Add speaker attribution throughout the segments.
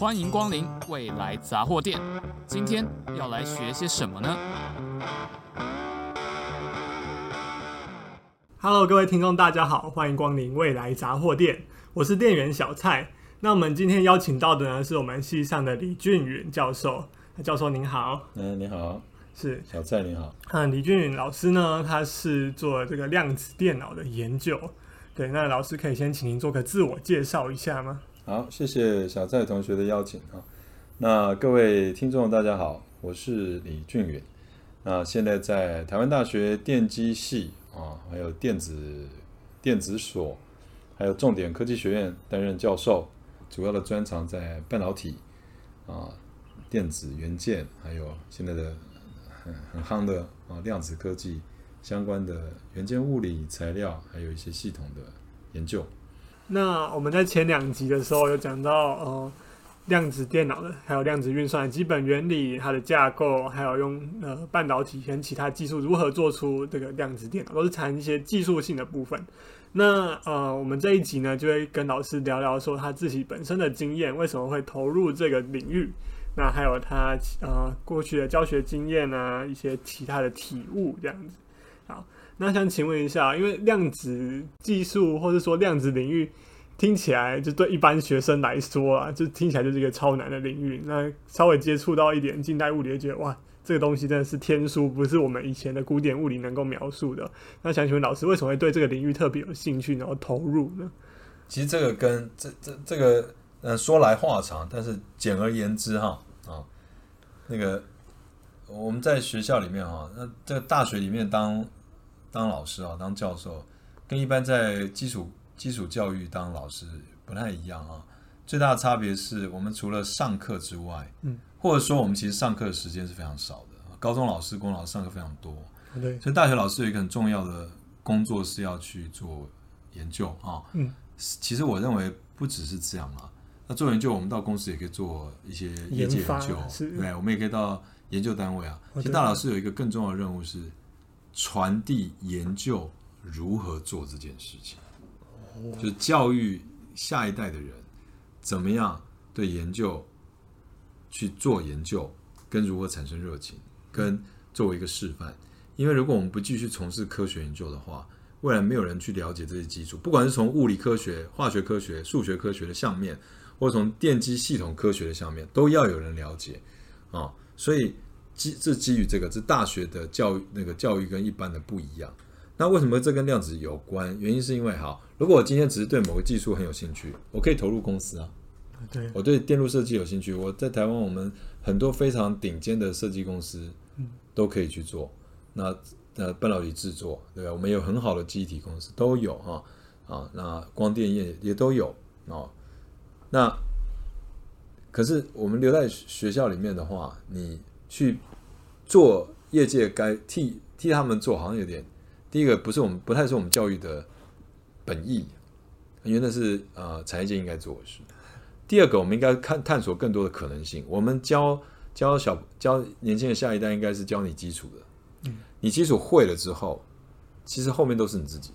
Speaker 1: 欢迎光临未来杂货店。今天要来学些什么呢
Speaker 2: ？Hello，各位听众，大家好，欢迎光临未来杂货店。我是店员小蔡。那我们今天邀请到的呢，是我们系上的李俊允教授。教授您好。
Speaker 3: 嗯，你好。
Speaker 2: 是
Speaker 3: 小蔡，你好。
Speaker 2: 嗯，李俊允老师呢，他是做这个量子电脑的研究。对，那老师可以先请您做个自我介绍一下吗？
Speaker 3: 好，谢谢小蔡同学的邀请啊。那各位听众大家好，我是李俊远。那现在在台湾大学电机系啊，还有电子电子所，还有重点科技学院担任教授，主要的专长在半导体啊、电子元件，还有现在的很很夯的啊量子科技相关的元件物理材料，还有一些系统的研究。
Speaker 2: 那我们在前两集的时候有讲到，呃，量子电脑的，还有量子运算的基本原理，它的架构，还有用呃半导体跟其他技术如何做出这个量子电脑，都是谈一些技术性的部分。那呃，我们这一集呢，就会跟老师聊聊说他自己本身的经验，为什么会投入这个领域，那还有他呃过去的教学经验啊，一些其他的体悟这样子。好。那想请问一下，因为量子技术或者说量子领域听起来就对一般学生来说啊，就听起来就是一个超难的领域。那稍微接触到一点近代物理，觉得哇，这个东西真的是天书，不是我们以前的古典物理能够描述的。那想请问老师，为什么会对这个领域特别有兴趣，然后投入呢？
Speaker 3: 其实这个跟这这这个呃说来话长，但是简而言之哈啊，那个我们在学校里面哈，那这个大学里面当。当老师啊，当教授，跟一般在基础基础教育当老师不太一样啊。最大的差别是我们除了上课之外，嗯，或者说我们其实上课的时间是非常少的。高中老师、高中老师上课非常多，对。所以大学老师有一个很重要的工作是要去做研究啊。嗯，其实我认为不只是这样啊。那做研究，我们到公司也可以做一些业界研究，对，我们也可以到研究单位啊。其实大老师有一个更重要的任务是。传递研究如何做这件事情，就教育下一代的人怎么样对研究去做研究，跟如何产生热情，跟作为一个示范。因为如果我们不继续从事科学研究的话，未来没有人去了解这些基础，不管是从物理科学、化学科学、数学科学的项面，或者从电机系统科学的项面，都要有人了解啊。所以。基这基于这个，这大学的教育那个教育跟一般的不一样。那为什么这跟量子有关？原因是因为好，如果我今天只是对某个技术很有兴趣，我可以投入公司啊。对，我对电路设计有兴趣，我在台湾我们很多非常顶尖的设计公司都可以去做。那呃半导体制作，对吧？我们有很好的记忆体公司都有哈啊。那光电业也都有哦。那可是我们留在学校里面的话，你去。做业界该替替他们做，好像有点。第一个不是我们不太是我们教育的本意，因为那是呃产业界应该做的事。第二个，我们应该看探索更多的可能性。我们教教小教年轻的下一代，应该是教你基础的。嗯，你基础会了之后，其实后面都是你自己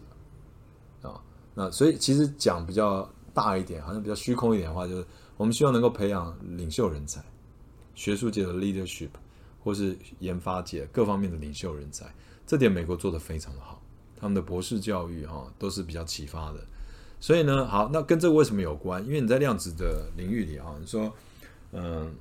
Speaker 3: 的啊。那所以其实讲比较大一点，好像比较虚空一点的话，就是我们希望能够培养领袖人才，学术界的 leadership。或是研发界各方面的领袖人才，这点美国做得非常的好，他们的博士教育哈都是比较启发的。所以呢，好，那跟这个为什么有关？因为你在量子的领域里哈，你说嗯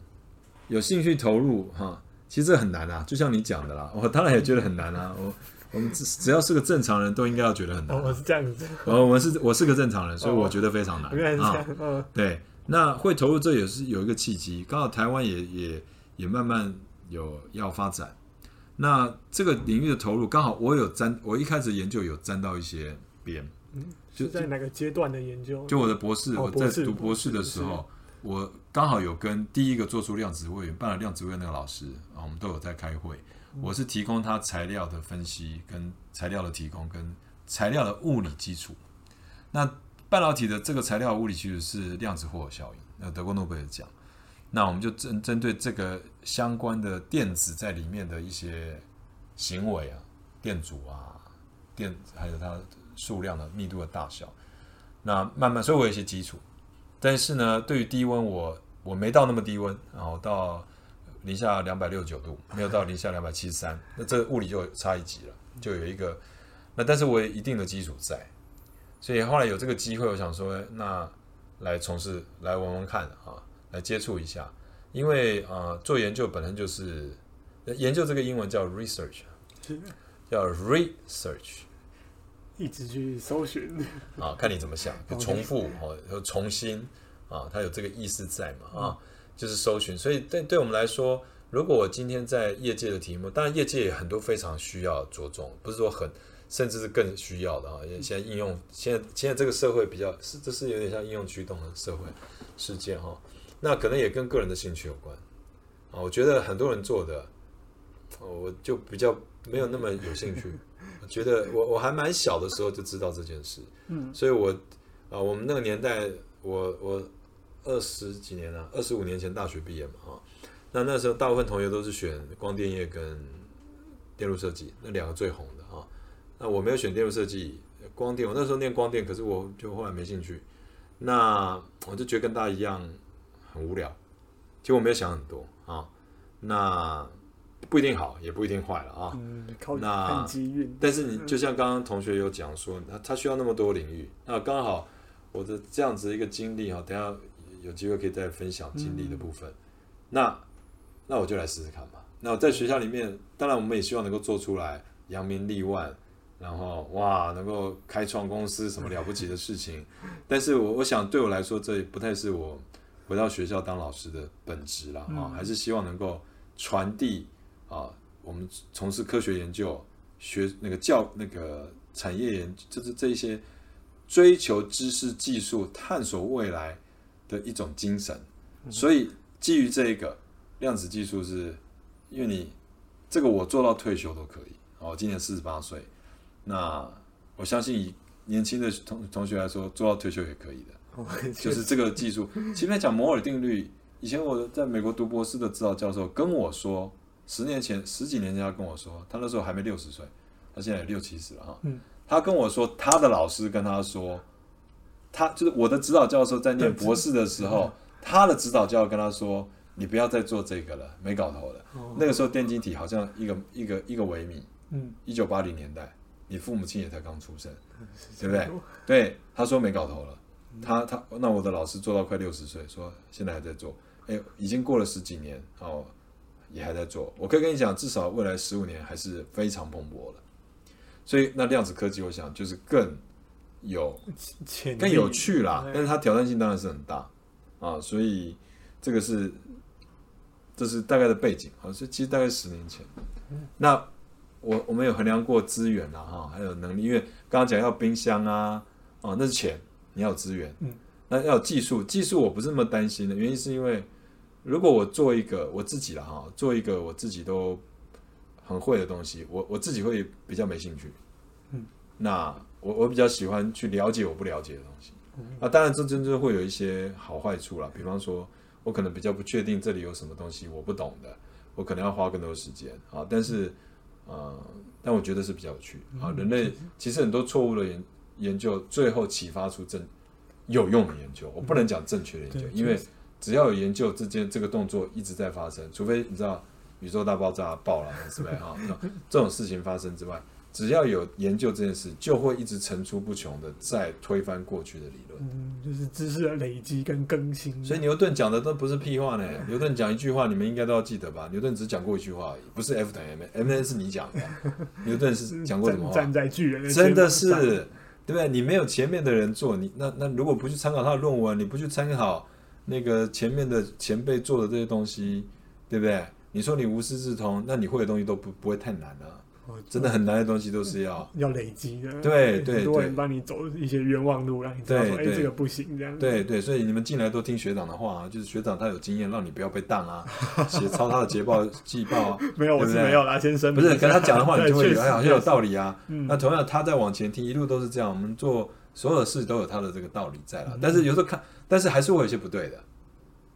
Speaker 3: 有兴趣投入哈，其实这很难啊，就像你讲的啦，我当然也觉得很难啊。我我们只只要是个正常人都应该要觉得很难啊。
Speaker 2: 我是这样子，
Speaker 3: 我我是我是个正常人，所以我觉得非常难啊。对，那会投入这也是有一个契机，刚好台湾也也也慢慢。有要发展，那这个领域的投入刚好我有沾，我一开始研究有沾到一些边，
Speaker 2: 嗯，就在哪个阶段的研究？
Speaker 3: 就我的博士，我在读博士的时候，我刚好有跟第一个做出量子位元办了量子位那个老师啊，我们都有在开会，我是提供他材料的分析，跟材料的提供，跟材料的物理基础。那半导体的这个材料物理基础是量子霍尔效应，那德国诺贝尔奖。那我们就针针对这个相关的电子在里面的一些行为啊，电阻啊，电还有它数量的密度的大小，那慢慢，所以我有一些基础，但是呢，对于低温我我没到那么低温，然后到零下两百六十九度，没有到零下两百七十三，那这物理就差一级了，就有一个。那但是我有一定的基础在，所以后来有这个机会，我想说，那来从事，来玩玩看啊，来接触一下，因为啊、呃，做研究本身就是研究这个英文叫 research，叫 research，
Speaker 2: 一直去搜寻
Speaker 3: 啊，看你怎么想，重复哦，和重新啊，它有这个意思在嘛啊，就是搜寻。所以对对我们来说，如果我今天在业界的题目，当然业界也很多非常需要着重，不是说很。甚至是更需要的啊！因为现在应用，现在现在这个社会比较是，这是有点像应用驱动的社会事件哈。那可能也跟个人的兴趣有关啊。我觉得很多人做的，我就比较没有那么有兴趣。我 觉得我我还蛮小的时候就知道这件事，嗯，所以我啊，我们那个年代，我我二十几年了，二十五年前大学毕业嘛啊。那那时候大部分同学都是选光电业跟电路设计那两个最红的啊。那我没有选电路设计，光电。我那时候念光电，可是我就后来没兴趣。那我就觉得跟大家一样很无聊。其实我没有想很多啊。那不一定好，也不一定坏了啊。
Speaker 2: 嗯，靠那机运。
Speaker 3: 但是你就像刚刚同学有讲说，他他需要那么多领域。那刚好我的这样子的一个经历哈，等下有机会可以再分享经历的部分。嗯、那那我就来试试看吧。那我在学校里面，当然我们也希望能够做出来扬名立万。然后哇，能够开创公司什么了不起的事情，但是我我想对我来说，这不太是我回到学校当老师的本职了啊，还是希望能够传递啊，我们从事科学研究、学那个教那个产业研，就是这一些追求知识、技术、探索未来的一种精神。所以基于这一个量子技术是，是因为你这个我做到退休都可以哦，今年四十八岁。那我相信以年轻的同同学来说，做到退休也可以的，就是这个技术。前面讲摩尔定律，以前我在美国读博士的指导教授跟我说，十年前十几年前他跟我说，他那时候还没六十岁，他现在也六七十了哈。他跟我说，他的老师跟他说，他就是我的指导教授在念博士的时候，他的指导教授跟他说，你不要再做这个了，没搞头了。那个时候电晶体好像一个一个一个微米，嗯，一九八零年代。你父母亲也才刚出生，对不对？对，他说没搞头了。他他那我的老师做到快六十岁，说现在还在做。哎，已经过了十几年哦，也还在做。我可以跟你讲，至少未来十五年还是非常蓬勃的。所以那量子科技，我想就是更有更有趣啦。但是它挑战性当然是很大啊。所以这个是这是大概的背景啊。所以其实大概十年前，那。我我们有衡量过资源了哈，还有能力，因为刚刚讲要冰箱啊，哦，那是钱，你要有资源，嗯，那要有技术，技术我不是那么担心的，原因是因为如果我做一个我自己了哈，做一个我自己都很会的东西，我我自己会比较没兴趣，嗯，那我我比较喜欢去了解我不了解的东西，嗯，啊，当然这真正会有一些好坏处了，比方说我可能比较不确定这里有什么东西我不懂的，我可能要花更多时间啊，但是。呃，但我觉得是比较有趣啊。人类其实很多错误的研研究，最后启发出正有用的研究。我不能讲正确的研究，因为只要有研究，之间这个动作一直在发生，除非你知道宇宙大爆炸爆了，是不是哈？这种事情发生之外。只要有研究这件事，就会一直层出不穷的在推翻过去的理论。
Speaker 2: 嗯，就是知识的累积跟更新。
Speaker 3: 所以牛顿讲的都不是屁话呢。牛顿讲一句话，你们应该都要记得吧？牛顿只讲过一句话而已，不是 F 等于 M，M 是你讲的。牛顿是讲过什么话？
Speaker 2: 站在巨人的
Speaker 3: 真的是，对不对？你没有前面的人做，你那那如果不去参考他的论文，你不去参考那个前面的前辈做的这些东西，对不对？你说你无师自通，那你会的东西都不不会太难了。真的很难的东西都是要
Speaker 2: 要累积的，
Speaker 3: 对对，
Speaker 2: 很多人帮你走一些冤枉路，让你知道说，哎，这个不行，这样。
Speaker 3: 对对，所以你们进来都听学长的话，就是学长他有经验，让你不要被当啊，写抄他的捷报季报啊。
Speaker 2: 没有，我是没有啦，先生。
Speaker 3: 不是，跟他讲的话，你就会觉得 好像有道理啊。那同样，他在往前听，一路都是这样。我们做所有的事都有他的这个道理在了，但是有时候看，但是还是会有些不对的。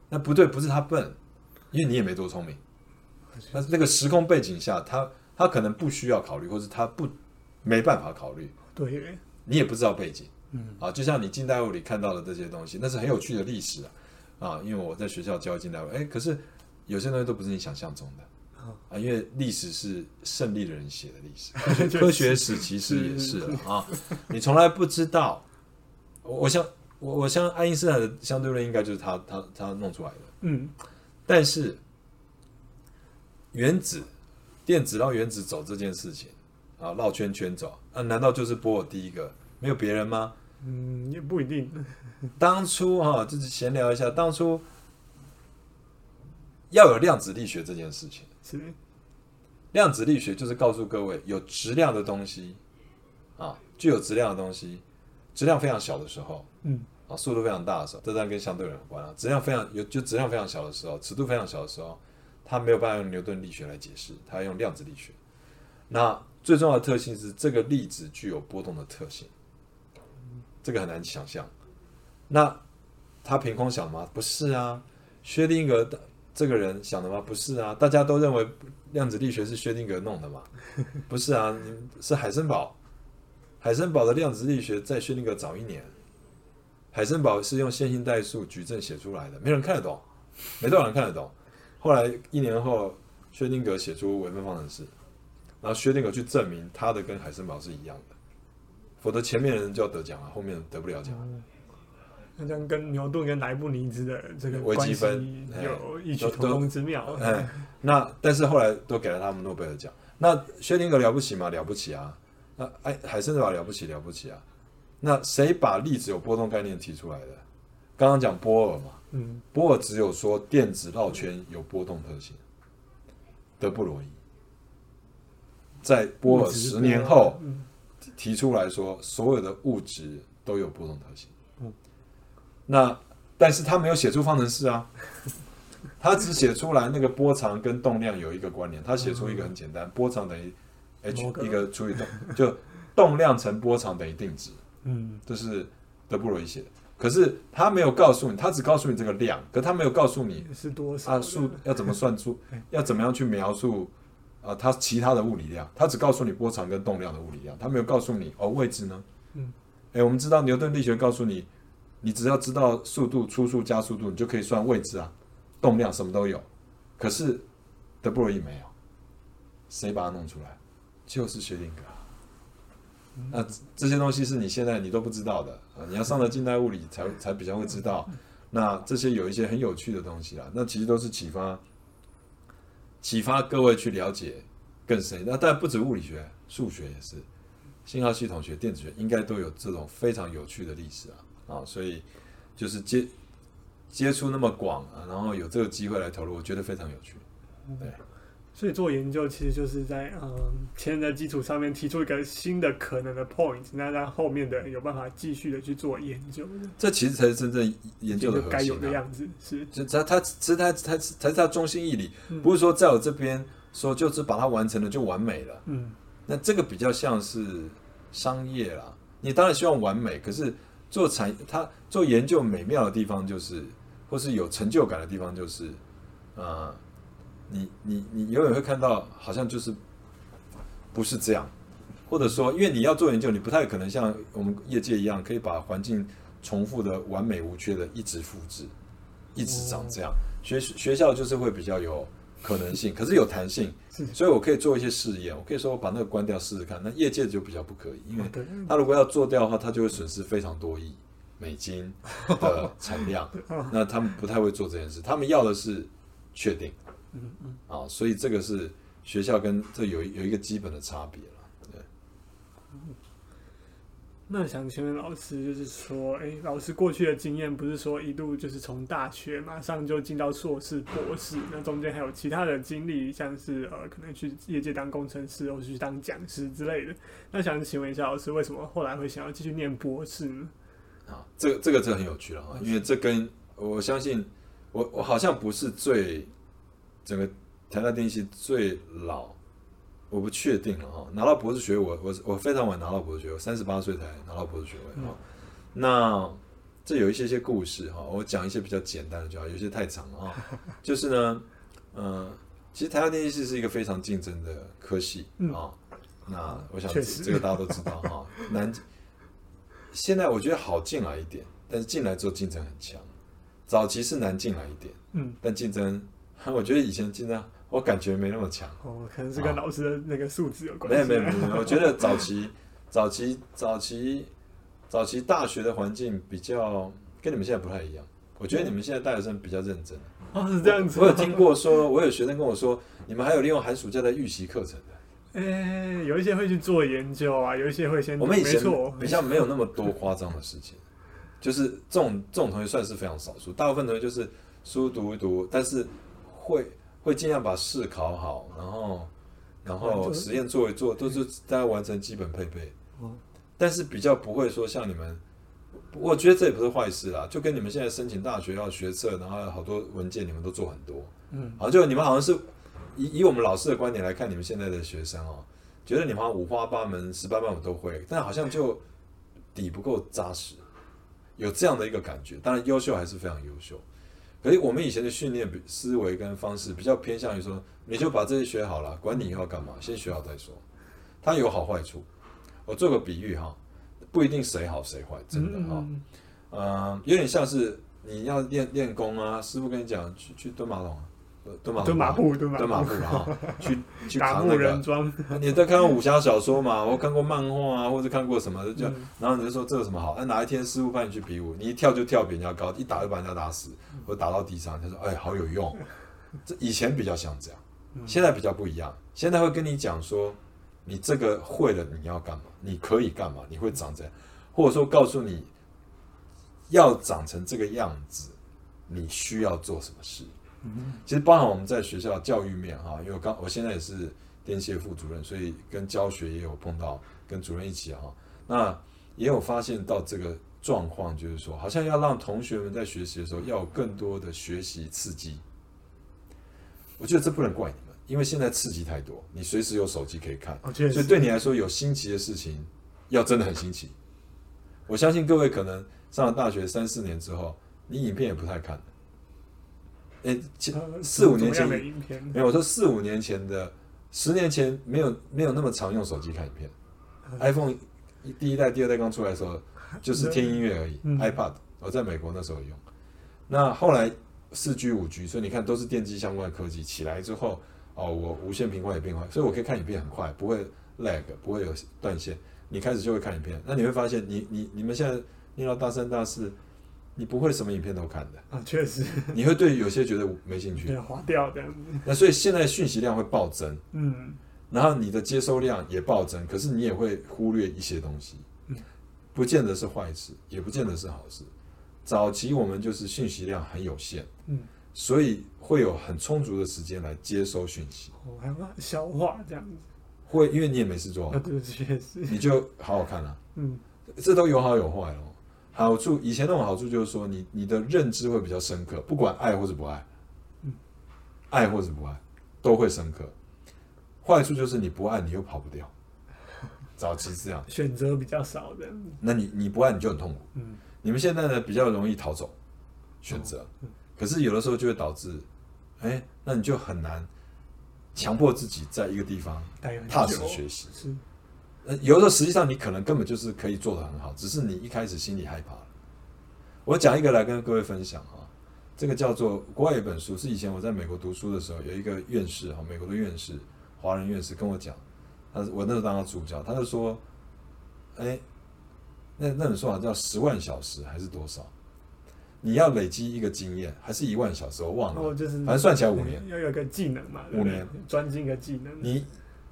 Speaker 3: 那不对，不是他笨，因为你也没多聪明。那那个时空背景下，他。他可能不需要考虑，或是他不没办法考虑。
Speaker 2: 对，
Speaker 3: 你也不知道背景。嗯，啊，就像你近代物理看到的这些东西，那是很有趣的历史啊。啊，因为我在学校教近代物理，哎，可是有些东西都不是你想象中的。啊，因为历史是胜利的人写的历史，科学史其实也是啊，你从来不知道。我我想我我相爱因斯坦的相对论应该就是他他他弄出来的，
Speaker 2: 嗯，
Speaker 3: 但是原子电子绕原子走这件事情啊，绕圈圈走啊，难道就是波尔第一个？没有别人吗？
Speaker 2: 嗯，也不一定。
Speaker 3: 当初哈，就是闲聊一下，当初要有量子力学这件事情。
Speaker 2: 是，
Speaker 3: 量子力学就是告诉各位，有质量的东西啊，具有质量的东西，质量非常小的时候，
Speaker 2: 嗯，啊，
Speaker 3: 速度非常大的时候，这当然跟相对论有关了。质量非常有，就质量非常小的时候，尺度非常小的时候，它没有办法用牛顿力学来解释，它要用量子力学。那最重要的特性是，这个粒子具有波动的特性。这个很难想象，那他凭空想的吗？不是啊，薛定谔的这个人想的吗？不是啊，大家都认为量子力学是薛定谔弄的嘛？不是啊，是海森堡，海森堡的量子力学在薛定谔早一年，海森堡是用线性代数矩阵写出来的，没人看得懂，没多少人看得懂。后来一年后，薛定谔写出微分方程式，然后薛定谔去证明他的跟海森堡是一样的。否则前面的人就要得奖了，后面得不了奖。
Speaker 2: 那这样跟牛顿跟莱布尼兹的这个
Speaker 3: 微积分
Speaker 2: 有异曲同工之妙。
Speaker 3: 哎，那但是后来都给了他们诺贝尔奖。那薛定谔了不起吗？了不起啊！那哎，海森堡了不起了不起啊！那谁把粒子有波动概念提出来的？刚刚讲波尔嘛，
Speaker 2: 嗯，
Speaker 3: 波尔只有说电子绕圈有波动特性。德布罗意在波尔十年后。提出来说，所有的物质都有波动特性。
Speaker 2: 嗯，
Speaker 3: 那但是他没有写出方程式啊，他只写出来那个波长跟动量有一个关联。他写出一个很简单，嗯、波长等于 h 一个除以动，就动量乘波长等于定值。
Speaker 2: 嗯，
Speaker 3: 这是德布罗意写的。可是他没有告诉你，他只告诉你这个量，可他没有告诉你
Speaker 2: 是多少，
Speaker 3: 啊数要怎么算出，要怎么样去描述。啊，他其他的物理量，他只告诉你波长跟动量的物理量，他没有告诉你哦位置呢。
Speaker 2: 嗯，
Speaker 3: 哎，我们知道牛顿力学告诉你，你只要知道速度、初速、加速度，你就可以算位置啊，动量什么都有。可是德布罗意没有，谁把它弄出来？就是薛定谔。那这些东西是你现在你都不知道的啊，你要上了近代物理才才比较会知道。那这些有一些很有趣的东西啊，那其实都是启发。启发各位去了解更深，那但不止物理学，数学也是，信号系统学、电子学应该都有这种非常有趣的历史啊啊！所以就是接接触那么广啊，然后有这个机会来投入，我觉得非常有趣，对。
Speaker 2: 所以做研究其实就是在嗯前人的基础上面提出一个新的可能的 point，那让后面的人有办法继续的去做研究。
Speaker 3: 这其实才是真正研究的核心啊，
Speaker 2: 该有的样子是。
Speaker 3: 就他他其实他他才是他中心义理，不是说在我这边说就是把它完成了就完美了。
Speaker 2: 嗯，
Speaker 3: 那这个比较像是商业啦。你当然希望完美，可是做产他做研究美妙的地方就是，或是有成就感的地方就是，啊、呃。你你你永远会看到，好像就是不是这样，或者说，因为你要做研究，你不太可能像我们业界一样，可以把环境重复的完美无缺的一直复制，一直长这样。学学校就是会比较有可能性，可是有弹性，所以我可以做一些试验，我可以说我把那个关掉试试看。那业界就比较不可以，因为他如果要做掉的话，他就会损失非常多亿美金的产量，那他们不太会做这件事，他们要的是确定。
Speaker 2: 嗯嗯，
Speaker 3: 啊，所以这个是学校跟这有有一个基本的差别了，对。
Speaker 2: 那想请问老师，就是说，哎，老师过去的经验不是说一度就是从大学马上就进到硕士、博士，那中间还有其他的经历，像是呃，可能去业界当工程师，或是去当讲师之类的。那想请问一下老师，为什么后来会想要继续念博士呢？
Speaker 3: 啊，这个这个这很有趣了啊，因为这跟我相信，我我好像不是最。整个台大电机系最老，我不确定了哈。拿到博士学位，我我我非常晚拿到博士学位，三十八岁才拿到博士学位那这有一些些故事哈，我讲一些比较简单的就好，有些太长了哈。就是呢，嗯、呃，其实台大电机系是一个非常竞争的科系啊。嗯、那我想这个大家都知道哈。难，现在我觉得好进来一点，但是进来之后竞争很强。早期是难进来一点，
Speaker 2: 嗯，
Speaker 3: 但竞争，我觉得以前竞争我感觉没那么强。
Speaker 2: 哦，可能是跟老师的那个素质有关系。
Speaker 3: 没有没有没有，我觉得早期 早期早期早期大学的环境比较跟你们现在不太一样。我觉得你们现在大学生比较认真。
Speaker 2: 哦，是这样子。
Speaker 3: 我有听过说，我有学生跟我说，你们还有利用寒暑假的预习课程的。
Speaker 2: 哎、欸，有一些会去做研究啊，有一些会先。
Speaker 3: 我们以前比较没有那么多夸张的事情，就是这种这种同学算是非常少数，大部分同学就是书读一读，但是会会尽量把试考好，然后然后实验做一做，都是大家完成基本配备。但是比较不会说像你们，我觉得这也不是坏事啦，就跟你们现在申请大学要学测，然后好多文件你们都做很多，嗯，好，就你们好像是。以以我们老师的观点来看，你们现在的学生哦，觉得你们好像五花八门、十八般武都会，但好像就底不够扎实，有这样的一个感觉。当然，优秀还是非常优秀。可是我们以前的训练思维跟方式比较偏向于说，你就把这些学好了，管你以后要干嘛，先学好再说。它有好坏处。我做个比喻哈，不一定谁好谁坏，真的哈。嗯，有点像是你要练练功啊，师傅跟你讲去去蹲马桶啊。蹲马
Speaker 2: 蹲马步，
Speaker 3: 蹲马步哈，去去
Speaker 2: 扛那个。
Speaker 3: 你在看过武侠小说嘛？我看过漫画啊，或者看过什么就，然后你就说这有什么好？哎，哪一天师傅派你去比武，你一跳就跳比人家高，一打就把人家打死，或打到地上，他说哎，好有用。这以前比较像这样，现在比较不一样。现在会跟你讲说，你这个会了你要干嘛？你可以干嘛？你会长这样，或者说告诉你要长成这个样子，你需要做什么事？其实包含我们在学校教育面哈，因为我刚我现在也是电协副主任，所以跟教学也有碰到，跟主任一起哈，那也有发现到这个状况，就是说好像要让同学们在学习的时候要有更多的学习刺激。我觉得这不能怪你们，因为现在刺激太多，你随时有手机可以看，所以对你来说有新奇的事情要真的很新奇。我相信各位可能上了大学三四年之后，你影片也不太看。哎，四五年前没有，我说四五年前的，十年前没有没有那么常用手机看影片。iPhone 第一代、第二代刚出来的时候，就是听音乐而已。iPad 我在美国那时候用，那后来四 G、五 G，所以你看都是电机相关的科技起来之后，哦，我无线频宽也变快，所以我可以看影片很快，不会 lag，不会有断线。你开始就会看影片，那你会发现你，你你你们现在念到大三、大四。你不会什么影片都看的。
Speaker 2: 啊，确实，
Speaker 3: 你会对有些觉得没兴趣，
Speaker 2: 划掉这样子。
Speaker 3: 那所以现在讯息量会暴增，
Speaker 2: 嗯，
Speaker 3: 然后你的接收量也暴增，可是你也会忽略一些东西，嗯，不见得是坏事，也不见得是好事。早期我们就是讯息量很有限，
Speaker 2: 嗯，
Speaker 3: 所以会有很充足的时间来接收讯息，
Speaker 2: 哦，还要消化这样子，
Speaker 3: 会因为你也没事做，
Speaker 2: 啊，对，确实，
Speaker 3: 你就好好看啊，
Speaker 2: 嗯，
Speaker 3: 这都有好有坏哦。好处，以前那种好处就是说你，你你的认知会比较深刻，不管爱或者不爱，
Speaker 2: 嗯，
Speaker 3: 爱或者不爱都会深刻。坏处就是你不爱，你又跑不掉。早期这样，
Speaker 2: 选择比较少的。
Speaker 3: 那你你不爱你就很痛苦。
Speaker 2: 嗯，
Speaker 3: 你们现在呢比较容易逃走选择，
Speaker 2: 嗯，
Speaker 3: 可是有的时候就会导致，哎，那你就很难强迫自己在一个地方踏实学习。
Speaker 2: 是。
Speaker 3: 有的时候实际上你可能根本就是可以做得很好，只是你一开始心里害怕。我讲一个来跟各位分享啊，这个叫做国外一本书，是以前我在美国读书的时候，有一个院士哈，美国的院士，华人院士跟我讲，他我那时候当他助教，他就说，哎，那那本书好像叫十万小时还是多少？你要累积一个经验，还是一万小时？我忘了，反正算起来五年，
Speaker 2: 要有个技能嘛，
Speaker 3: 五年
Speaker 2: 专精一个技能。
Speaker 3: 你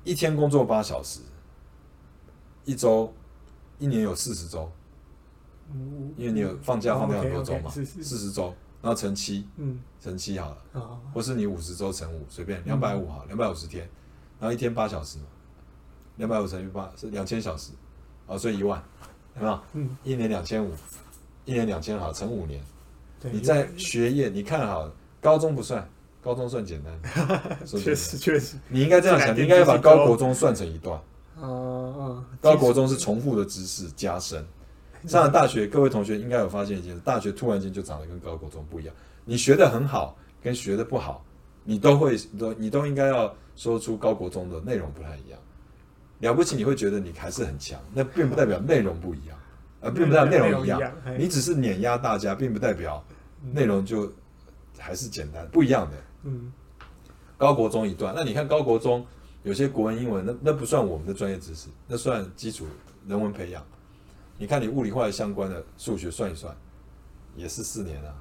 Speaker 3: 一天工作八小时。一周，一年有四十周，因为你有放假，放掉很多周嘛，四十周，然后乘七，嗯，乘七好了，或是你五十周乘五，随便两百五好，两百五十天，然后一天八小时嘛，两百五乘以八是两千小时，啊，所以一万，有没有？嗯，一年两千五，一年两千好，乘五年，你在学业，你看好，高中不算，高中算简单，
Speaker 2: 确实确实，
Speaker 3: 你应该这样想，你应该要把高国中算成一段。
Speaker 2: 哦，
Speaker 3: 高国中是重复的知识加深，上了大学，各位同学应该有发现一件事：大学突然间就长得跟高国中不一样。你学的很好，跟学的不好，你都会都你都应该要说出高国中的内容不太一样。了不起，你会觉得你还是很强，那并不代表内容不一样，呃并不代表内容一样。你只是碾压大家，并不代表内容就还是简单不一样的。
Speaker 2: 嗯，
Speaker 3: 高国中一段，那你看高国中有些国文、英文，那那不算我们的专业知识，那算基础人文培养。你看你物理化相关的数学算一算，也是四年啊，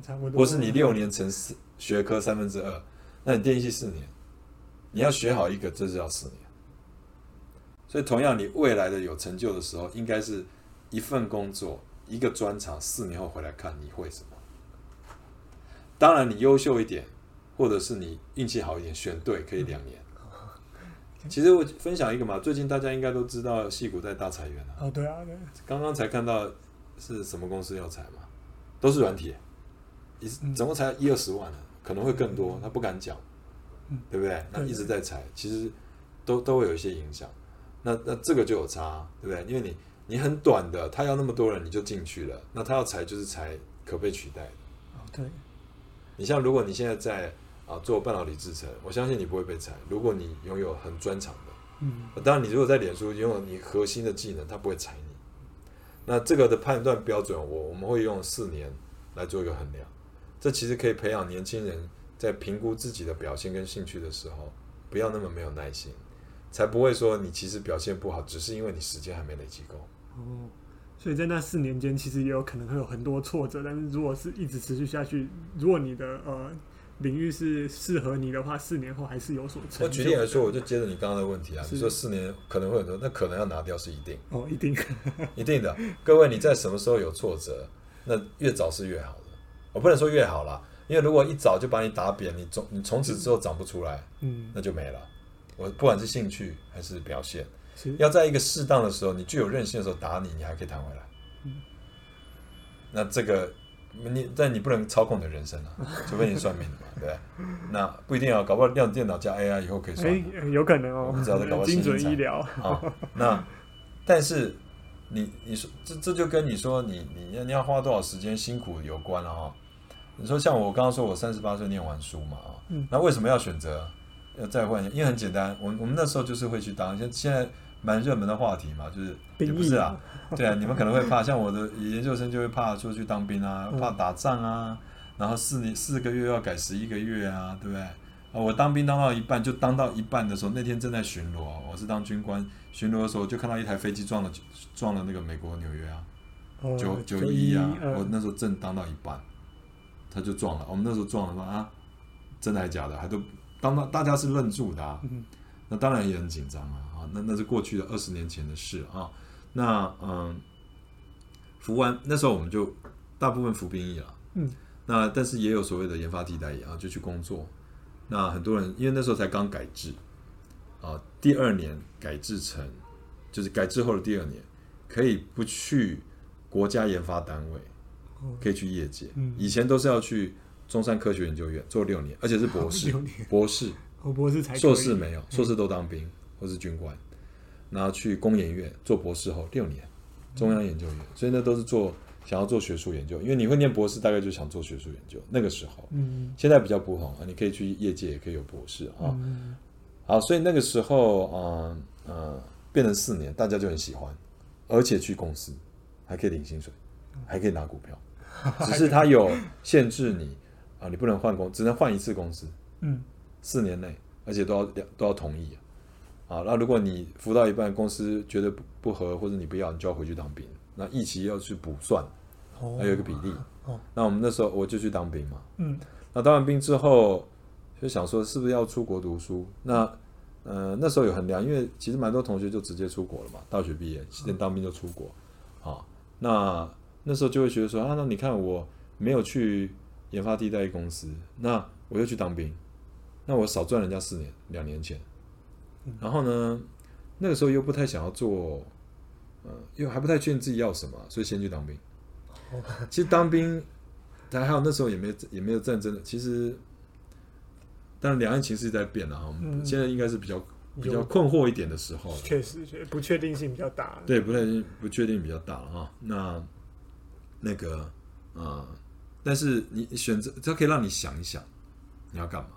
Speaker 2: 差不多。
Speaker 3: 或是你六年乘四学科三分之二，那你电机系四年，你要学好一个，这是要四年。所以同样，你未来的有成就的时候，应该是一份工作，一个专长，四年后回来看你会什么。当然，你优秀一点，或者是你运气好一点，选对可以两年。其实我分享一个嘛，最近大家应该都知道，戏谷在大裁员了。
Speaker 2: 哦，对啊，对。
Speaker 3: 刚刚才看到是什么公司要裁嘛，都是软体，一总共才一二十万呢，可能会更多，他不敢讲，对不对？那一直在裁，其实都都会有一些影响。那那这个就有差，对不对？因为你你很短的，他要那么多人，你就进去了，那他要裁就是裁可被取代的。
Speaker 2: 哦，对。
Speaker 3: 你像如果你现在在。啊，做半导体制程，我相信你不会被裁。如果你拥有很专长的，嗯，当然你如果在脸书拥有你核心的技能，他不会裁你。那这个的判断标准，我我们会用四年来做一个衡量。这其实可以培养年轻人在评估自己的表现跟兴趣的时候，不要那么没有耐心，才不会说你其实表现不好，只是因为你时间还没累积够。
Speaker 2: 哦，所以在那四年间，其实也有可能会有很多挫折，但是如果是一直持续下去，如果你的呃。领域是适合你的话，四年后还是有所成就。
Speaker 3: 我举例来说，我就接着你刚刚的问题啊，你说四年可能会很多，那可能要拿掉是一定
Speaker 2: 哦，一定
Speaker 3: 一定的。各位，你在什么时候有挫折，那越早是越好的。我不能说越好啦，因为如果一早就把你打扁，你从你从此之后长不出来，嗯，那就没了。我不管是兴趣还是表现，要在一个适当的时候，你具有韧性的时候打你，你还可以弹回来。嗯，那这个。你但你不能操控你的人生啊，除非你算命的嘛，对不对？那不一定啊，搞不好量子电脑加 AI 以后可以算。
Speaker 2: 哎，有可能哦。
Speaker 3: 不知道在搞不好
Speaker 2: 精准医疗
Speaker 3: 啊。那但是你你说这这就跟你说你你要你要花多少时间辛苦有关了哈。你说像我刚刚说我三十八岁念完书嘛啊，那为什么要选择要再换？因为很简单，我我们那时候就是会去当，像现在。蛮热门的话题嘛，就是也不是啊，对啊，你们可能会怕，像我的研究生就会怕出去当兵啊，怕打仗啊，然后四年四个月要改十一个月啊，对不对？啊，我当兵当到一半，就当到一半的时候，那天正在巡逻，我是当军官，巡逻的时候就看到一台飞机撞了撞了那个美国纽约啊，九九一啊，我那时候正当到一半，他就撞了，我们那时候撞了嘛啊，真的还假的？还都当到大家是愣住的啊，那当然也很紧张啊。那那是过去的二十年前的事啊。那嗯，服完那时候我们就大部分服兵役了。嗯。那但是也有所谓的研发替代役啊，就去工作。那很多人因为那时候才刚改制啊，第二年改制成就是改制后的第二年，可以不去国家研发单位，可以去业界。嗯。以前都是要去中山科学研究院做六年，而且是博士。博士。
Speaker 2: 哦，博士才。
Speaker 3: 硕士没有，硕士都当兵。或是军官，然后去工研院做博士后六年，中央研究院，所以那都是做想要做学术研究，因为你会念博士，大概就想做学术研究。那个时候，嗯，现在比较不同啊，你可以去业界，也可以有博士啊。好，所以那个时候，嗯嗯，变成四年，大家就很喜欢，而且去公司还可以领薪水，还可以拿股票，只是它有限制你啊，你不能换工，只能换一次公司，嗯，四年内，而且都要两都要同意。啊，那如果你服到一半，公司觉得不不合，或者你不要，你就要回去当兵。那一期要去补算，还有一个比例。哦，那我们那时候我就去当兵嘛。嗯，那当完兵之后，就想说是不是要出国读书？那呃那时候有衡量，因为其实蛮多同学就直接出国了嘛，大学毕业先当兵就出国。啊，那那时候就会觉得说啊，那你看我没有去研发替代公司，那我又去当兵，那我少赚人家四年两年钱。然后呢，那个时候又不太想要做，呃，又还不太确定自己要什么，所以先去当兵。其实当兵，还好那时候也没也没有战争的。其实，但两岸情势在变了哈，嗯、现在应该是比较比较困惑一点的时候。
Speaker 2: 确实，不确定性比较大。
Speaker 3: 对，不太不确定比较大了哈。那那个啊、呃，但是你选择，它可以让你想一想你要干嘛。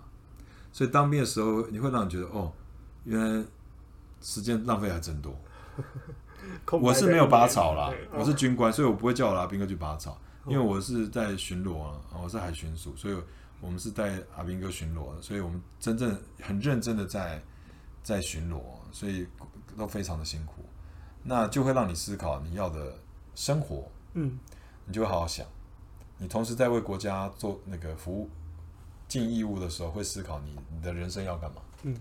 Speaker 3: 所以当兵的时候，你会让你觉得哦。原来时间浪费还真多。我是没有拔草啦，我是军官，所以我不会叫我阿兵哥去拔草。因为我是在巡逻啊，我是海巡署，所以我们是带阿兵哥巡逻的，所以我们真正很认真的在在巡逻，所以都非常的辛苦，那就会让你思考你要的生活，
Speaker 2: 嗯，
Speaker 3: 你就会好好想，你同时在为国家做那个服务尽义务的时候，会思考你你的人生要干嘛，
Speaker 2: 嗯，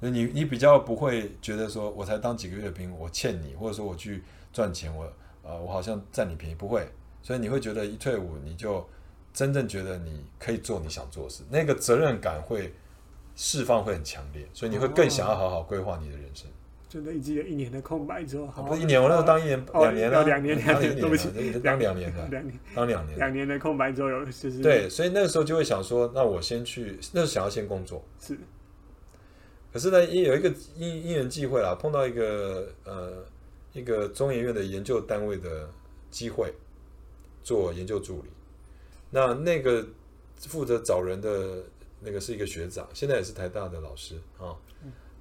Speaker 3: 那你你比较不会觉得说我才当几个月兵，我欠你，或者说我去赚钱，我呃我好像占你便宜，不会。所以你会觉得一退伍，你就真正觉得你可以做你想做的事，那个责任感会释放会很强烈，所以你会更想要好好规划你的人生。
Speaker 2: 就累积了一年的空白之后，好，
Speaker 3: 不是一年，我那时候当一年两年了，
Speaker 2: 两年两年，对不起，
Speaker 3: 当两年了，
Speaker 2: 两年。
Speaker 3: 当两年，
Speaker 2: 两年的空白之后有就是
Speaker 3: 对，所以那个时候就会想说，那我先去，那时候想要先工作。
Speaker 2: 是，
Speaker 3: 可是呢，因有一个因因缘际会啦，碰到一个呃一个中研院的研究单位的机会。做研究助理，那那个负责找人的那个是一个学长，现在也是台大的老师啊。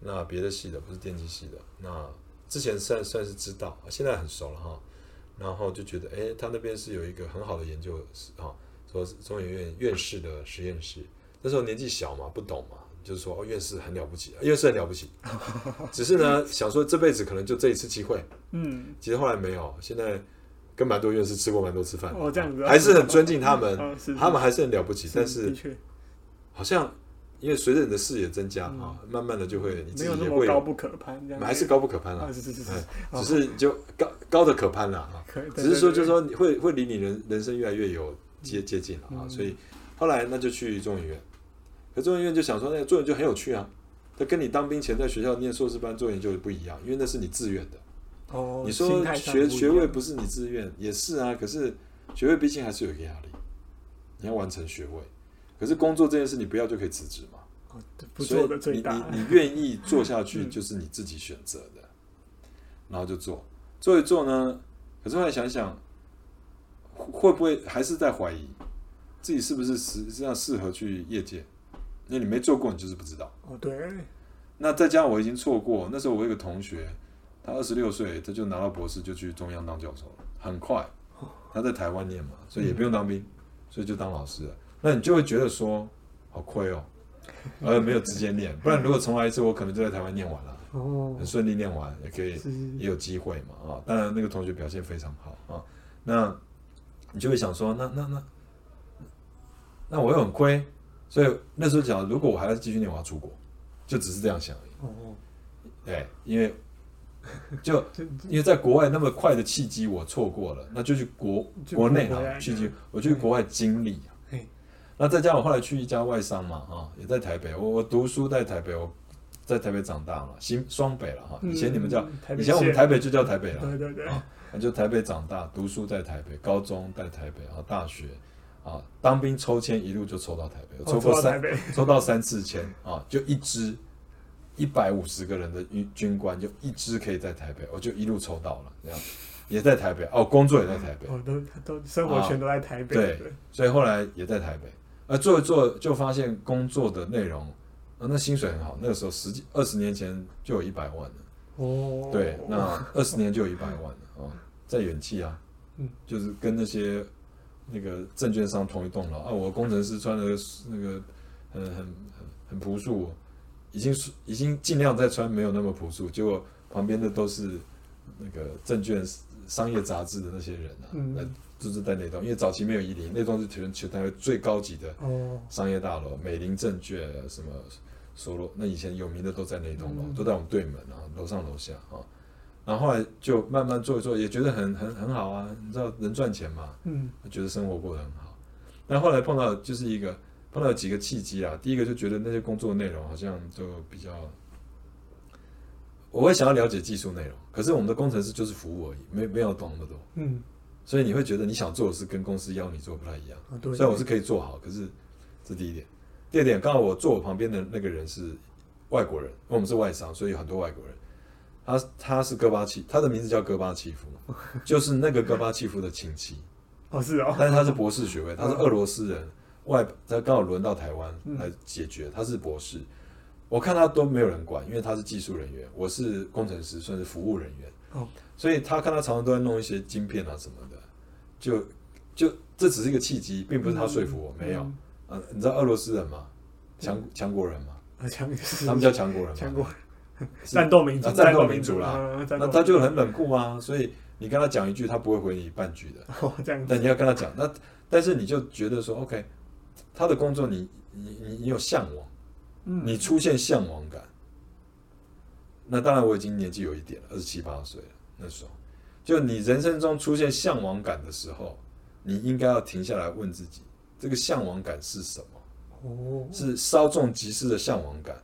Speaker 3: 那别的系的不是电机系的，那之前算算是知道，现在很熟了哈。然后就觉得，哎，他那边是有一个很好的研究室啊，说是中研院院士的实验室。那时候年纪小嘛，不懂嘛，就是说哦，院士很了不起，院士很了不起。只是呢，想说这辈子可能就这一次机会。嗯，其实后来没有，现在。跟蛮多院士吃过蛮多次饭，
Speaker 2: 哦，这样子，
Speaker 3: 还是很尊敬他们，
Speaker 2: 哦、
Speaker 3: 他们还是很了不起。
Speaker 2: 是
Speaker 3: 但是，好像因为随着你的视野增加啊、嗯，慢慢的就会你自己
Speaker 2: 那么高不可攀，这样
Speaker 3: 还是高不可攀了、啊
Speaker 2: 哦。是是是，是、
Speaker 3: 嗯，只是就高高的可攀了啊。只是说，就是说，你会会离你人人生越来越有接接近了啊、嗯。所以后来那就去中研院，可中研院就想说，那个做研究很有趣啊。他跟你当兵前在学校念硕士班做研究不一样，因为那是你自愿的。
Speaker 2: 哦，
Speaker 3: 你说学学位不是你自愿，也是啊。可是学位毕竟还是有一个压力，你要完成学位。可是工作这件事，你不要就可以辞职嘛。
Speaker 2: 哦，不做的最大。
Speaker 3: 所以你你你愿意 做下去，就是你自己选择的、嗯，然后就做做一做呢。可是后来想想，会不会还是在怀疑自己是不是实际上适合去业界？因为你没做过，你就是不知道。
Speaker 2: 哦，对。
Speaker 3: 那再加上我已经错过，那时候我有一个同学。他二十六岁，他就拿到博士，就去中央当教授了，很快。他在台湾念嘛，所以也不用当兵，所以就当老师了。那你就会觉得说，好亏哦，而没有直接念，不然如果重来一次，我可能就在台湾念完了，哦很顺利念完，也可以也有机会嘛啊。当然那个同学表现非常好啊，那你就会想说，那那那那我又很亏，所以那时候讲，如果我还要继续念，我要出国，就只是这样想而已。对，因为。就因为在国外那么快的契机我错过了，那就去国国内啊，契机我去国外经历。那再加上我后来去一家外商嘛，啊，也在台北。我我读书在台北，我在台北长大嘛，新双北了哈。以前你们叫，以前我们台北就叫台北了。
Speaker 2: 对对对。
Speaker 3: 啊，就台北长大，读书在台北，高中在台北，然后大学啊，当兵抽签一路就抽到台北，抽过三抽到三次签 啊，就一支。一百五十个人的军军官，就一支可以在台北，我就一路抽到了，这样也在台北哦，工作也在台北，
Speaker 2: 哦，都都生活全都在台北，
Speaker 3: 对，所以后来也在台北，而做一做就发现工作的内容，啊，那薪水很好，那个时候十几二十年前就有一百万了，哦，对，那二十年就有一百万了啊，在远期啊，嗯，就是跟那些那个证券商同一栋楼啊，我工程师穿的那个很很很很朴素。已经是已经尽量在穿没有那么朴素，结果旁边的都是那个证券商业杂志的那些人啊，那、嗯、就是在那栋，因为早期没有伊林，那栋是全全台湾最高级的商业大楼，哦、美林证券什么所罗，那以前有名的都在那栋楼，嗯，都在我们对门啊，楼上楼下啊，然后后来就慢慢做一做，也觉得很很很好啊，你知道能赚钱嘛，嗯，觉得生活过得很好，但后来碰到就是一个。碰到几个契机啊，第一个就觉得那些工作内容好像就比较，我会想要了解技术内容，可是我们的工程师就是服务而已，没没有懂那么多，嗯，所以你会觉得你想做的事跟公司要你做不太一样，啊、对，虽然我是可以做好，可是这第一点，第二点，刚好我坐我旁边的那个人是外国人，因为我们是外商，所以有很多外国人，他他是戈巴契，他的名字叫戈巴契夫，就是那个戈巴契夫的亲戚，
Speaker 2: 哦是哦，
Speaker 3: 但是他是博士学位，他是俄罗斯人。外他刚好轮到台湾来解决，他是博士，我看他都没有人管，因为他是技术人员，我是工程师，算是服务人员，哦。所以他看他常常都在弄一些晶片啊什么的，就就这只是一个契机，并不是他说服我，
Speaker 2: 嗯、
Speaker 3: 没有。嗯、啊，你知道俄罗斯人吗？强强国人吗？
Speaker 2: 强，
Speaker 3: 他们叫强国人吗？
Speaker 2: 强国战斗民族，
Speaker 3: 战斗民族啦。
Speaker 2: 嗯、
Speaker 3: 那他就很冷酷啊，所以你跟他讲一句，他不会回你半句的。
Speaker 2: 哦，这样子。
Speaker 3: 但你要跟他讲，那但是你就觉得说，OK，他的工作你你你你有向往，嗯，你出现向往感。那当然，我已经年纪有一点了，二十七八岁了。那时候，就你人生中出现向往感的时候，你应该要停下来问自己：这个向往感是什么？哦，是稍纵即逝的向往感，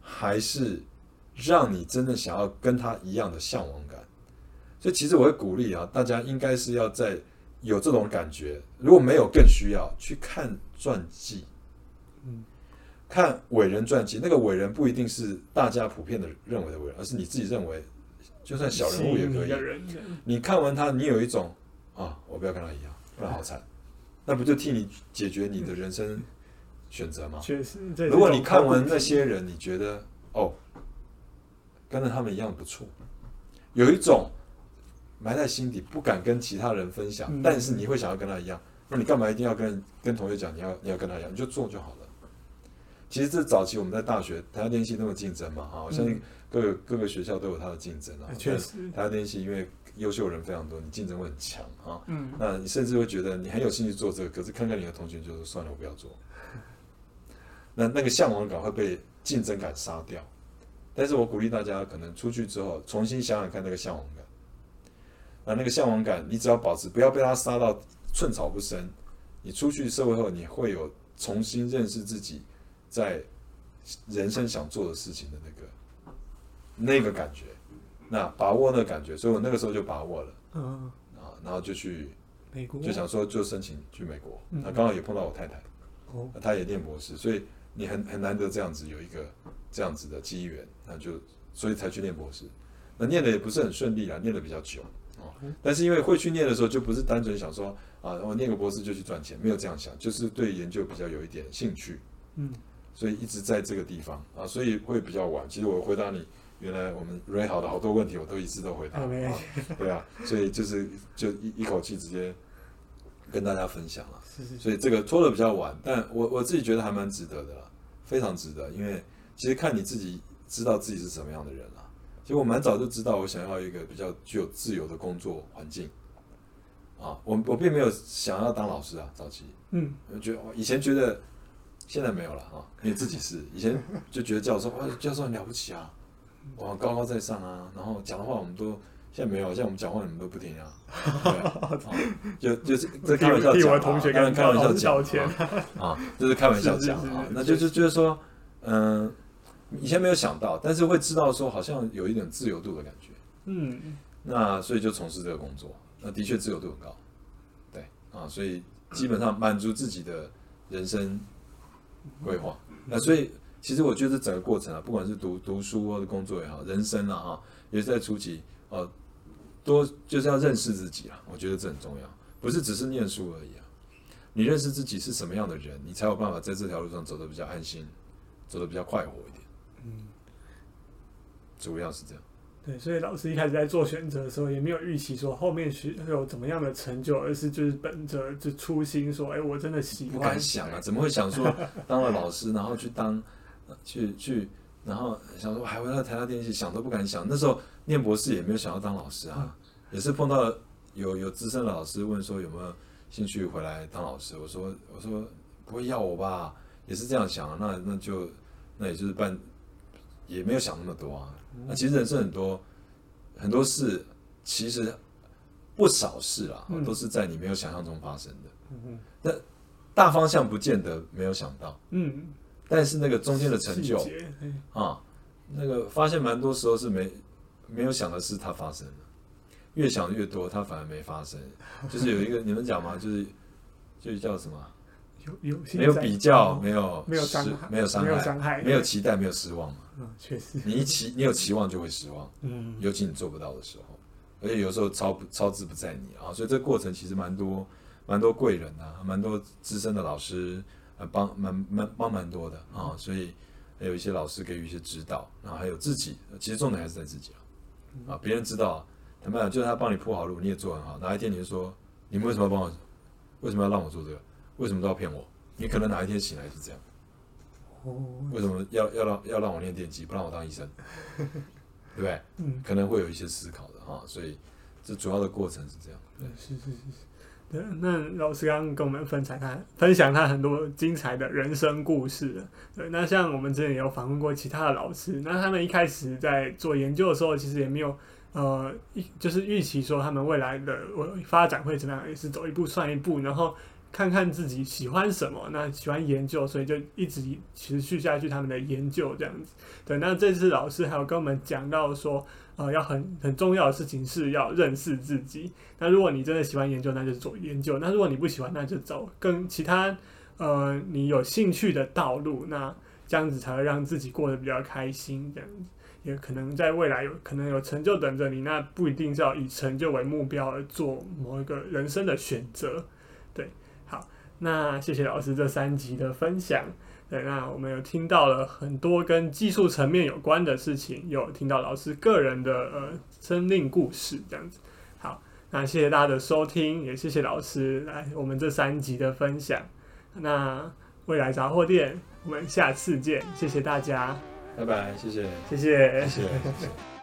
Speaker 3: 还是让你真的想要跟他一样的向往感？所以，其实我会鼓励啊，大家应该是要在有这种感觉，如果没有，更需要去看传记。嗯。看伟人传记，那个伟人不一定是大家普遍的认为的伟人，而是你自己认为，就算小人物也可以。你看完他，你有一种啊，我不要跟他一样，不然好惨。那不就替你解决你的人生选择吗？
Speaker 2: 确实。
Speaker 3: 如果你看完那些人，你觉得哦，跟着他们一样不错，有一种埋在心底不敢跟其他人分享，但是你会想要跟他一样，那你干嘛一定要跟跟同学讲你要你要跟他一样？你就做就好了。其实这早期我们在大学，台大电机那么竞争嘛，哈，我相信各个各个学校都有它的竞争啊。确实，台大电机因为优秀人非常多，你竞争会很强啊。嗯，那你甚至会觉得你很有兴趣做这个，可是看看你的同学就说算了，我不要做。那那个向往感会被竞争感杀掉。但是我鼓励大家，可能出去之后重新想想看那个向往感。那那个向往感，你只要保持，不要被它杀到寸草不生。你出去社会后，你会有重新认识自己。在人生想做的事情的那个那个感觉，那把握那个感觉，所以我那个时候就把握了，嗯。啊，然后就去美国，就想说就申请去美国，那刚好也碰到我太太，哦，她也念博士，所以你很很难得这样子有一个这样子的机缘，那就所以才去念博士，那念的也不是很顺利啊，念的比较久啊，但是因为会去念的时候，就不是单纯想说啊，我念个博士就去赚钱，没有这样想，就是对研究比较有一点兴趣，嗯。所以一直在这个地方啊，所以会比较晚。其实我回答你，原来我们 Ray 好的好多问题，我都一次都回答。对啊，所以就是就一一口气直接跟大家分享了。是是是。所以这个拖得比较晚，但我我自己觉得还蛮值得的啦，非常值得。因为其实看你自己知道自己是什么样的人啦。其实我蛮早就知道，我想要一个比较具有自由的工作环境。啊，我我并没有想要当老师啊，早期。嗯。我觉得我以前觉得。现在没有了啊，因为自己是以前就觉得教授哇，教授很了不起啊，哇，高高在上啊，然后讲的话我们都现在没有，现在我们讲话你们都不听啊，对，就就是这开玩笑讲啊，开玩笑讲 啊，就是开玩笑讲啊，那就是就是说，嗯，以前没有想到，但是会知道说好像有一点自由度的感觉，嗯，那所以就从事这个工作，那的确自由度很高，对啊，所以基本上满足自己的人生。规划，那所以其实我觉得整个过程啊，不管是读读书或者工作也好，人生啊哈，也是在初期，呃，多就是要认识自己啊，我觉得这很重要，不是只是念书而已啊，你认识自己是什么样的人，你才有办法在这条路上走得比较安心，走得比较快活一点，嗯，主要是这样。
Speaker 2: 对，所以老师一开始在做选择的时候，也没有预期说后面是会有怎么样的成就，而是就是本着就初心说，哎，我真的喜欢。
Speaker 3: 不敢想啊，怎么会想说当了老师，然后去当，去去，然后想说还回到台大电机，想都不敢想。那时候念博士也没有想要当老师啊，也是碰到有有资深的老师问说有没有兴趣回来当老师，我说我说不会要我吧，也是这样想啊，那那就那也就是办，也没有想那么多啊。那其实人生很多很多事，其实不少事啊，都是在你没有想象中发生的。嗯，那大方向不见得没有想到。嗯，但是那个中间的成就啊，那个发现蛮多时候是没没有想的事，它发生了。越想越多，它反而没发生。就是有一个你们讲嘛，就是就是叫什么？
Speaker 2: 有有
Speaker 3: 没有比较，没有
Speaker 2: 没有伤
Speaker 3: 害没有伤害，没有期待，没有失望嘛。
Speaker 2: 嗯，确实。
Speaker 3: 你一期你有期望就会失望，嗯，尤其你做不到的时候，而且有时候超超支不在你啊，所以这个过程其实蛮多蛮多贵人啊，蛮多资深的老师呃帮蛮蛮帮蛮多的啊，所以还有一些老师给予一些指导，然后还有自己，其实重点还是在自己啊，啊，别人知道，坦白讲，就是他帮你铺好路，你也做很好，哪一天你就说，你们为什么要帮我？为什么要让我做这个？为什么都要骗我？你可能哪一天醒来是这样。为什么要要让要让我练电机，不让我当医生？对不对？嗯，可能会有一些思考的哈。所以这主要的过程是这样。对，
Speaker 2: 是是是是。对，那老师刚刚跟我们分享他分享他很多精彩的人生故事。对，那像我们之前也有访问过其他的老师，那他们一开始在做研究的时候，其实也没有呃就是预期说他们未来的发展会怎么样，也是走一步算一步，然后。看看自己喜欢什么，那喜欢研究，所以就一直持续下去他们的研究这样子。对，那这次老师还有跟我们讲到说，呃，要很很重要的事情是要认识自己。那如果你真的喜欢研究，那就做研究；那如果你不喜欢，那就走跟其他呃你有兴趣的道路。那这样子才会让自己过得比较开心。这样子也可能在未来有可能有成就等着你。那不一定是要以成就为目标而做某一个人生的选择。对。那谢谢老师这三集的分享，对，那我们有听到了很多跟技术层面有关的事情，有听到老师个人的呃生命故事这样子。好，那谢谢大家的收听，也谢谢老师来我们这三集的分享。那未来杂货店，我们下次见，谢谢大家，
Speaker 3: 拜拜，谢谢，
Speaker 2: 谢谢，谢谢。谢 谢